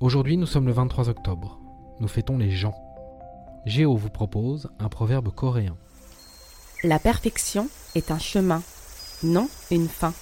Aujourd'hui, nous sommes le 23 octobre. Nous fêtons les gens. Géo vous propose un proverbe coréen. La perfection est un chemin, non une fin.